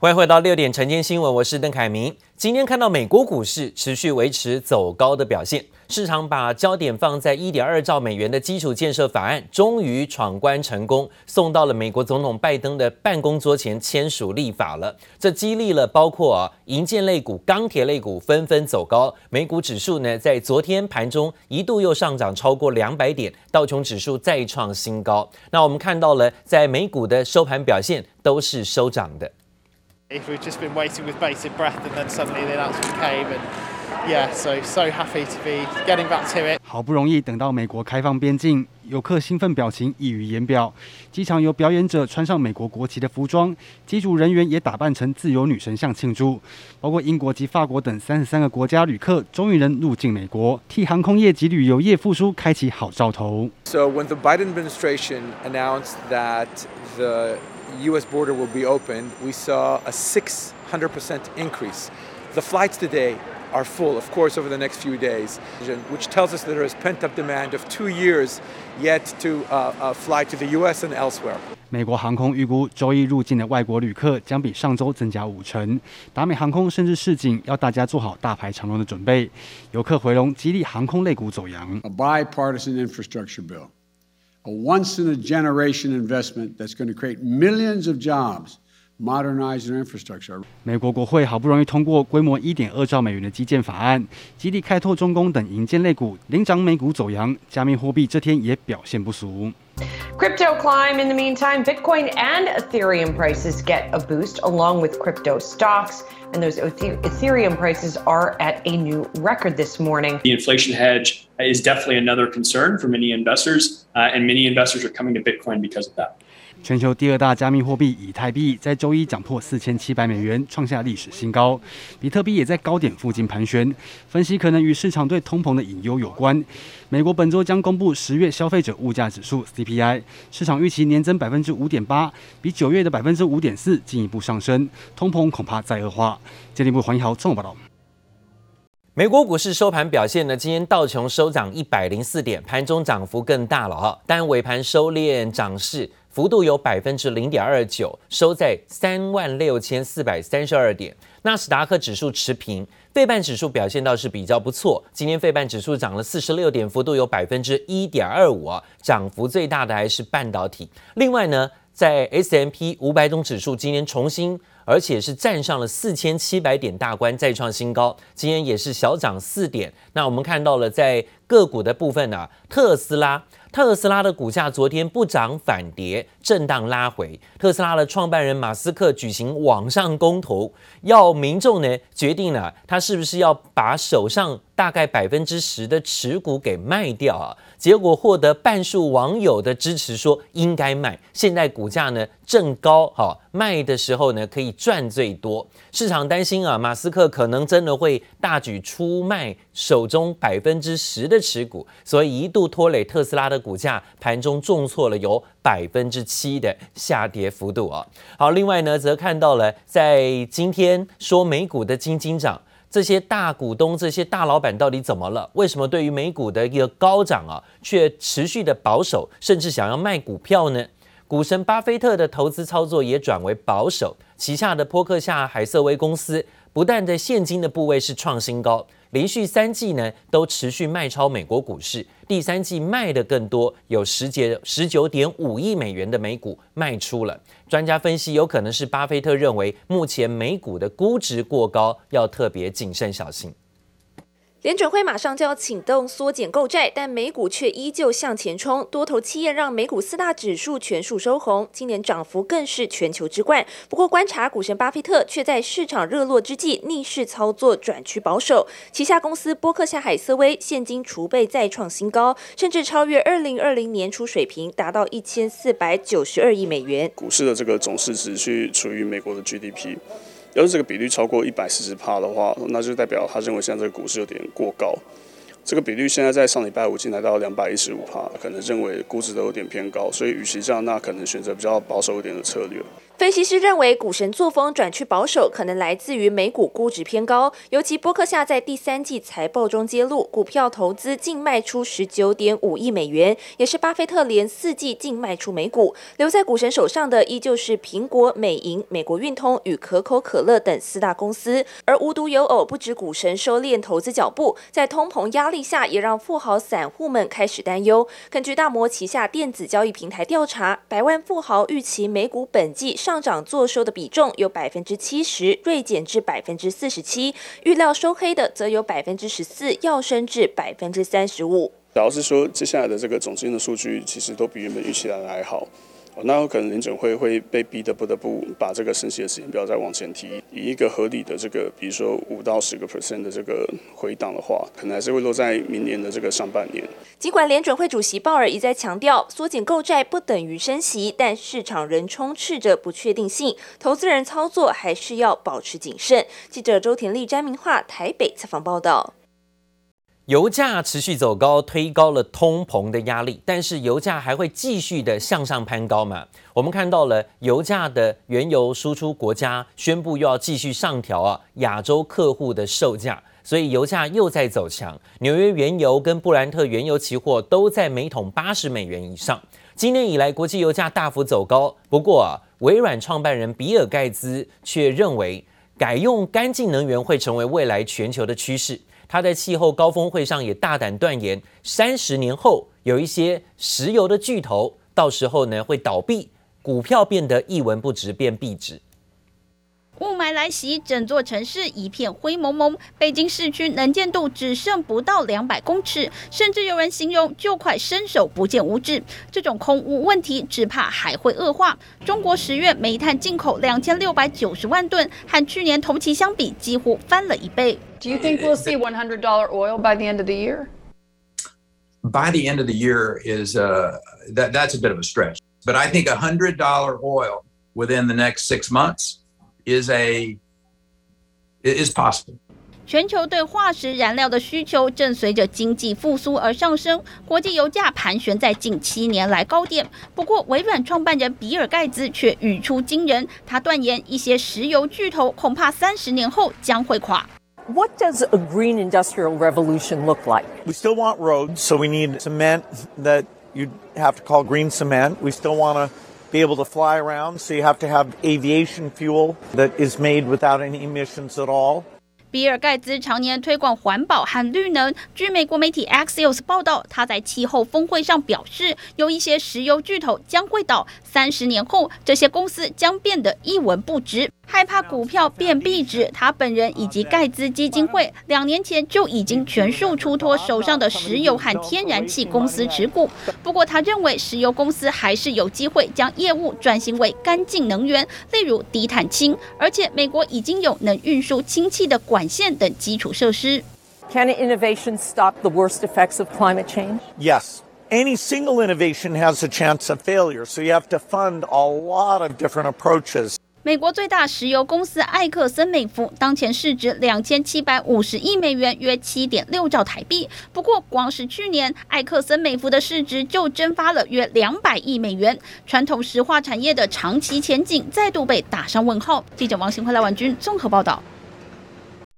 欢迎回到六点晨间新闻，我是邓凯明。今天看到美国股市持续维持走高的表现，市场把焦点放在一点二兆美元的基础建设法案终于闯关成功，送到了美国总统拜登的办公桌前签署立法了。这激励了包括啊银建类股、钢铁类股纷纷走高。美股指数呢，在昨天盘中一度又上涨超过两百点，道琼指数再创新高。那我们看到了，在美股的收盘表现都是收涨的。If we've just been waiting with bated breath and then suddenly the announcement came and yeah, so so happy to be getting back to it. 好不容易等到美国开放边境，游客兴奋表情溢于言表。机场有表演者穿上美国国旗的服装，机组人员也打扮成自由女神像庆祝。包括英国及法国等三十三个国家旅客终于能入境美国，替航空业及旅游业复苏开启好兆头。So when the Biden administration announced that the U.S. border will be opened, we saw a 600% increase. The flights today are full, of course, over the next few days, which tells us that there is pent-up demand of two years yet to uh, uh, fly to the U.S. and elsewhere. 美国航空预估，周一入境的外国旅客将比上周增加五成。达美航空甚至示警，要大家做好大排长龙的准备。游客回笼，激励航空类股走扬。A bipartisan infrastructure bill. A once in a generation investment that's going to create millions of jobs, modernize their infrastructure. 美国国会好不容易通过规模一点二兆美元的基建法案，激励开拓中工等银建类股，领涨美股走扬。加密货币这天也表现不俗。Crypto climb in the meantime, Bitcoin and Ethereum prices get a boost along with crypto stocks. And those Ethereum prices are at a new record this morning. The inflation hedge is definitely another concern for many investors, uh, and many investors are coming to Bitcoin because of that. 全球第二大加密货币以太币在周一涨破四千七百美元，创下历史新高。比特币也在高点附近盘旋，分析可能与市场对通膨的隐忧有关。美国本周将公布十月消费者物价指数 CPI，市场预期年增百分之五点八，比九月的百分之五点四进一步上升，通膨恐怕再恶化。经济部黄一豪综合报道。美国股市收盘表现呢？今天道琼收涨一百零四点，盘中涨幅更大了哈，但尾盘收敛涨势。幅度有百分之零点二九，收在三万六千四百三十二点。纳斯达克指数持平，费半指数表现倒是比较不错。今天费半指数涨了四十六点，幅度有百分之一点二五啊，涨幅最大的还是半导体。另外呢，在 S M P 五百种指数今天重新，而且是站上了四千七百点大关，再创新高。今天也是小涨四点。那我们看到了在个股的部分呢、特斯拉。特斯拉的股价昨天不涨反跌，震荡拉回。特斯拉的创办人马斯克举行网上公投，要民众呢决定了他是不是要把手上大概百分之十的持股给卖掉啊？结果获得半数网友的支持，说应该卖。现在股价呢正高，哈，卖的时候呢可以赚最多。市场担心啊，马斯克可能真的会大举出卖手中百分之十的持股，所以一度拖累特斯拉的。股价盘中重挫了有百分之七的下跌幅度啊。好，另外呢，则看到了在今天说美股的金金涨，这些大股东、这些大老板到底怎么了？为什么对于美股的一个高涨啊，却持续的保守，甚至想要卖股票呢？股神巴菲特的投资操作也转为保守，旗下的波克夏海瑟威公司不但在现金的部位是创新高。连续三季呢都持续卖超美国股市，第三季卖的更多，有十节十九点五亿美元的美股卖出了。专家分析，有可能是巴菲特认为目前美股的估值过高，要特别谨慎小心。联准会马上就要启动缩减购债，但美股却依旧向前冲，多头气焰让美股四大指数全数收红，今年涨幅更是全球之冠。不过，观察股神巴菲特却在市场热络之际逆势操作，转趋保守。旗下公司波克夏海瑟威现金储备再创新高，甚至超越二零二零年初水平，达到一千四百九十二亿美元。股市的这个总市值去处于美国的 GDP。要是这个比率超过一百四十帕的话，那就代表他认为现在这个股市有点过高。这个比率现在在上礼拜五进来到两百一十五帕，可能认为估值都有点偏高，所以与其这样，那可能选择比较保守一点的策略。分析师认为，股神作风转趋保守，可能来自于美股估值偏高。尤其波克夏在第三季财报中揭露，股票投资净卖出十九点五亿美元，也是巴菲特连四季净卖出美股。留在股神手上的依旧是苹果、美银、美国运通与可口可乐等四大公司。而无独有偶，不止股神收敛投资脚步，在通膨压力下，也让富豪散户们开始担忧。根据大摩旗下电子交易平台调查，百万富豪预期美股本季上。上涨做收的比重有百分之七十，锐减至百分之四十七；预料收黑的则有百分之十四，要升至百分之三十五。主要是说接下来的这个总金的数据，其实都比原本预期来的还好。那有可能联准会会被逼得不得不把这个升息的时间表再往前提，以一个合理的这个，比如说五到十个 percent 的这个回档的话，可能还是会落在明年的这个上半年。尽管联准会主席鲍尔一再强调缩减购债不等于升息，但市场仍充斥着不确定性，投资人操作还是要保持谨慎。记者周田丽、詹明化台北采访报道。油价持续走高，推高了通膨的压力，但是油价还会继续的向上攀高嘛？我们看到了油价的原油输出国家宣布又要继续上调啊亚洲客户的售价，所以油价又在走强。纽约原油跟布兰特原油期货都在每桶八十美元以上。今年以来，国际油价大幅走高，不过啊，微软创办人比尔盖茨却认为，改用干净能源会成为未来全球的趋势。他在气候高峰会上也大胆断言，三十年后有一些石油的巨头，到时候呢会倒闭，股票变得一文不值，变壁纸。雾霾来袭，整座城市一片灰蒙蒙。北京市区能见度只剩不到两百公尺，甚至有人形容就快伸手不见五指。这种空污问题只怕还会恶化。中国十月煤炭进口两千六百九十万吨，和去年同期相比几乎翻了一倍。Do you think we'll see one hundred dollar oil by the end of the year? By the end of the year is uh, that that's a bit of a stretch, but I think a hundred dollar oil within the next six months is a is possible. 全球对化石燃料的需求正随着经济复苏而上升，国际油价盘旋在近七年来高点。不过，微软创办人比尔盖茨却语出惊人，他断言一些石油巨头恐怕三十年后将会垮。What does a green industrial revolution look like? We still want roads, so we need cement that you have to call green cement. We still want to be able to fly around, so you have to have aviation fuel that is made without any emissions at all. 比尔盖茨常年推广环保和绿能。据美国媒体 Axios 报道，他在气候峰会上表示，有一些石油巨头将会倒， 三十年后，这些公司将变得一文不值。害怕股票变壁纸，他本人以及盖茨基金会两年前就已经全数出脱手上的石油和天然气公司持股。不过，他认为石油公司还是有机会将业务转型为干净能源，例如低碳氢。而且，美国已经有能运输氢气的管线等基础设施。Can innovation stop the worst effects of climate change? Yes. Any single innovation has a chance of failure, so you have to fund a lot of different approaches. 美国最大石油公司埃克森美孚当前市值两千七百五十亿美元，约七点六兆台币。不过，光是去年，埃克森美孚的市值就蒸发了约两百亿美元，传统石化产业的长期前景再度被打上问号。记者王新辉、赖婉君综合报道。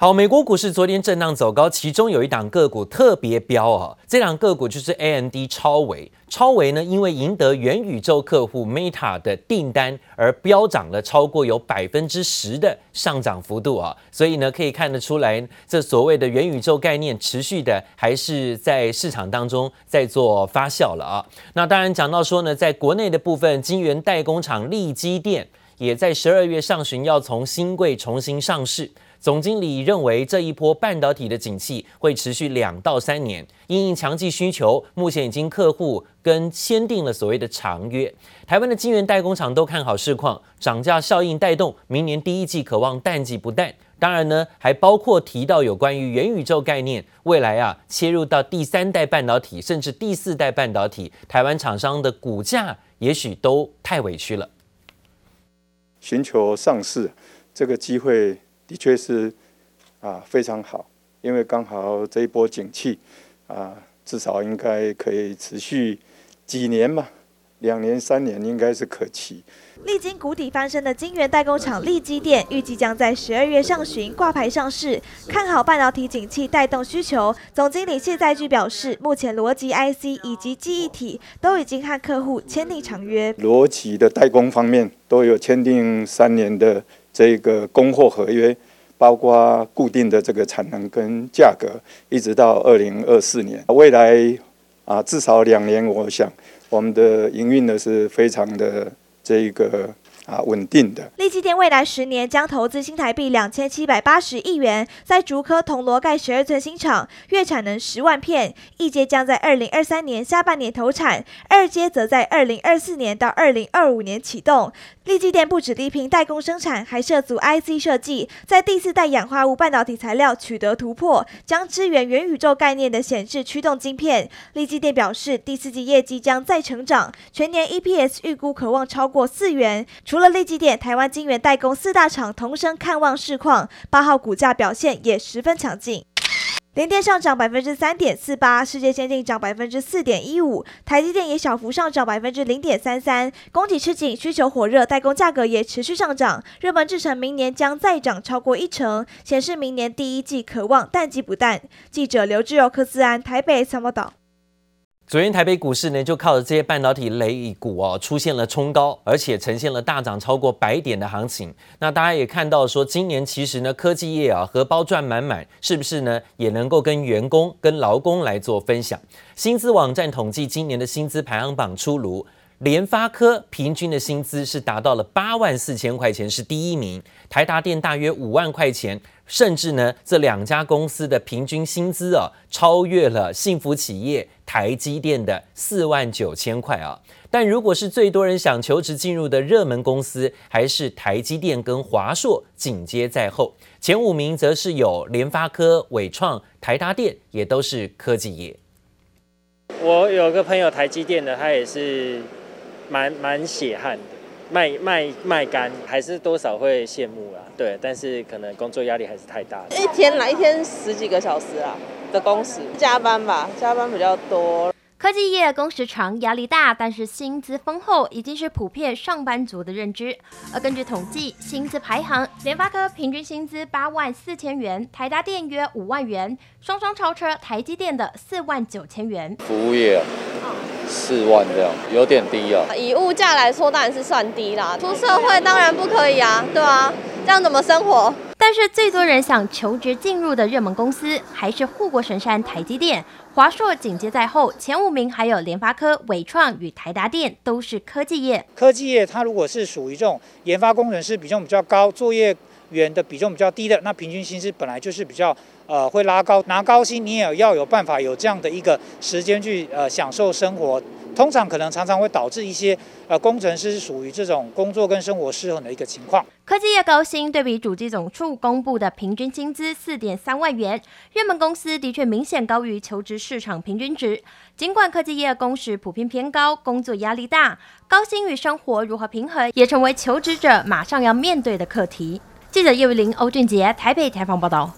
好，美国股市昨天震荡走高，其中有一档个股特别飙啊，这档个股就是 AMD 超微。超微呢，因为赢得元宇宙客户 Meta 的订单而飙涨了超过有百分之十的上涨幅度啊，所以呢，可以看得出来，这所谓的元宇宙概念持续的还是在市场当中在做发酵了啊。那当然讲到说呢，在国内的部分，晶圆代工厂力积电也在十二月上旬要从新柜重新上市。总经理认为，这一波半导体的景气会持续两到三年，因应强劲需求，目前已经客户跟签订了所谓的长约。台湾的晶圆代工厂都看好市况，涨价效应带动明年第一季可望淡季不淡。当然呢，还包括提到有关于元宇宙概念，未来啊切入到第三代半导体，甚至第四代半导体，台湾厂商的股价也许都太委屈了。寻求上市这个机会。的确是啊，非常好，因为刚好这一波景气啊，至少应该可以持续几年嘛。两年三年应该是可期。历经谷底翻身的晶圆代工厂力积电，预计将在十二月上旬挂牌上市，看好半导体景气带动需求。总经理谢在巨表示，目前逻辑 IC 以及记忆体都已经和客户签订长约。逻辑的代工方面都有签订三年的这个供货合约，包括固定的这个产能跟价格，一直到二零二四年。未来啊，至少两年，我想我们的营运呢是非常的。这个啊稳定的。力积电未来十年将投资新台币两千七百八十亿元，在竹科铜锣盖十二寸新厂，月产能十万片，一阶将在二零二三年下半年投产，二阶则在二零二四年到二零二五年启动。力积电不止力拼代工生产，还涉足 IC 设计，在第四代氧化物半导体材料取得突破，将支援元宇宙概念的显示驱动晶片。力积电表示，第四季业绩将再成长，全年 EPS 预估可望超过四元。除除了力积电，台湾晶圆代工四大厂同声看望市况，八号股价表现也十分强劲。联电上涨百分之三点四八，世界先进涨百分之四点一五，台积电也小幅上涨百分之零点三三。供给吃紧，需求火热，代工价格也持续上涨。热门制程明年将再涨超过一成，显示明年第一季可望淡季不淡。记者刘志友、柯思安台北参报道。昨天台北股市呢，就靠着这些半导体类股哦，出现了冲高，而且呈现了大涨超过百点的行情。那大家也看到说，今年其实呢，科技业啊，荷包赚满满，是不是呢？也能够跟员工、跟劳工来做分享。薪资网站统计今年的薪资排行榜出炉。联发科平均的薪资是达到了八万四千块钱，是第一名。台达电大约五万块钱，甚至呢，这两家公司的平均薪资啊，超越了幸福企业台积电的四万九千块啊。但如果是最多人想求职进入的热门公司，还是台积电跟华硕紧接在后。前五名则是有联发科、伟创、台达电，也都是科技业。我有个朋友台积电的，他也是。蛮蛮血汗的，卖卖卖干，还是多少会羡慕啦。对，但是可能工作压力还是太大了。一天来一天十几个小时啊的工时，加班吧，加班比较多。科技业工时长，压力大，但是薪资丰厚，已经是普遍上班族的认知。而根据统计，薪资排行，联发科平均薪资八万四千元，台达电约五万元，双双超车台积电的四万九千元。服务业、啊，四万这样，有点低啊。以物价来说，当然是算低啦。出社会当然不可以啊，对啊，这样怎么生活？但是最多人想求职进入的热门公司，还是护国神山台积电。华硕紧接在后，前五名还有联发科、伟创与台达电，都是科技业。科技业它如果是属于这种研发工程师比重比较高，作业员的比重比较低的，那平均薪资本来就是比较呃会拉高，拿高薪你也要有办法有这样的一个时间去呃享受生活。通常可能常常会导致一些呃工程师属于这种工作跟生活失衡的一个情况。科技业高薪对比主机总处公布的平均薪资四点三万元，热门公司的确明显高于求职市场平均值。尽管科技业工时普遍偏高，工作压力大，高薪与生活如何平衡，也成为求职者马上要面对的课题。记者叶玉玲、欧俊杰台北采访报道。